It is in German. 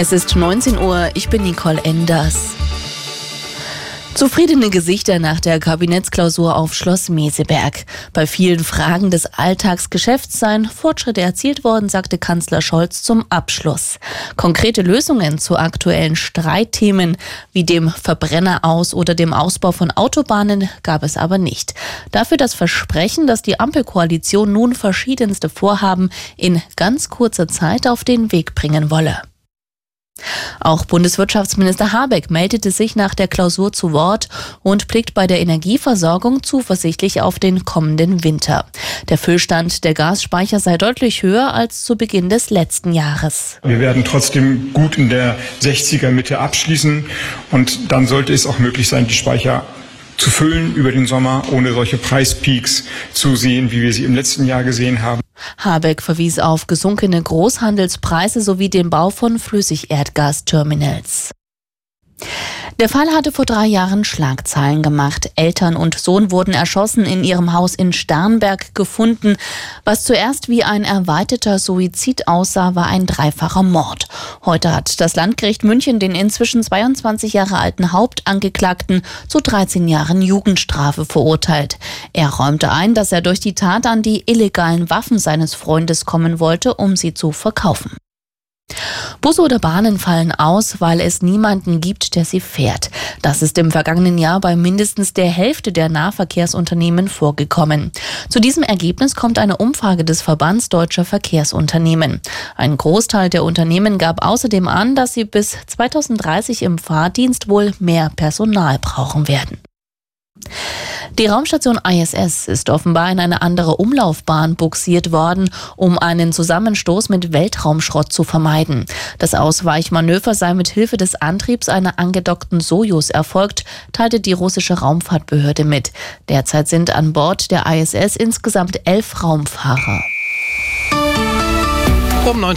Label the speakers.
Speaker 1: Es ist 19 Uhr, ich bin Nicole Enders. Zufriedene Gesichter nach der Kabinettsklausur auf Schloss Meseberg. Bei vielen Fragen des Alltagsgeschäfts seien Fortschritte erzielt worden, sagte Kanzler Scholz zum Abschluss. Konkrete Lösungen zu aktuellen Streitthemen wie dem Verbrenner aus oder dem Ausbau von Autobahnen gab es aber nicht. Dafür das Versprechen, dass die Ampelkoalition nun verschiedenste Vorhaben in ganz kurzer Zeit auf den Weg bringen wolle. Auch Bundeswirtschaftsminister Habeck meldete sich nach der Klausur zu Wort und blickt bei der Energieversorgung zuversichtlich auf den kommenden Winter. Der Füllstand der Gasspeicher sei deutlich höher als zu Beginn des letzten Jahres.
Speaker 2: Wir werden trotzdem gut in der 60er Mitte abschließen und dann sollte es auch möglich sein, die Speicher zu füllen über den Sommer, ohne solche Preispeaks zu sehen, wie wir sie im letzten Jahr gesehen haben.
Speaker 1: Habeck verwies auf gesunkene Großhandelspreise sowie den Bau von Flüssigerdgasterminals. Der Fall hatte vor drei Jahren Schlagzeilen gemacht. Eltern und Sohn wurden erschossen in ihrem Haus in Sternberg gefunden. Was zuerst wie ein erweiterter Suizid aussah, war ein dreifacher Mord. Heute hat das Landgericht München den inzwischen 22 Jahre alten Hauptangeklagten zu 13 Jahren Jugendstrafe verurteilt. Er räumte ein, dass er durch die Tat an die illegalen Waffen seines Freundes kommen wollte, um sie zu verkaufen. Busse oder Bahnen fallen aus, weil es niemanden gibt, der sie fährt. Das ist im vergangenen Jahr bei mindestens der Hälfte der Nahverkehrsunternehmen vorgekommen. Zu diesem Ergebnis kommt eine Umfrage des Verbands deutscher Verkehrsunternehmen. Ein Großteil der Unternehmen gab außerdem an, dass sie bis 2030 im Fahrdienst wohl mehr Personal brauchen werden. Die Raumstation ISS ist offenbar in eine andere Umlaufbahn buxiert worden, um einen Zusammenstoß mit Weltraumschrott zu vermeiden. Das Ausweichmanöver sei mit Hilfe des Antriebs einer angedockten Sojus erfolgt, teilte die russische Raumfahrtbehörde mit. Derzeit sind an Bord der ISS insgesamt elf Raumfahrer. Um 19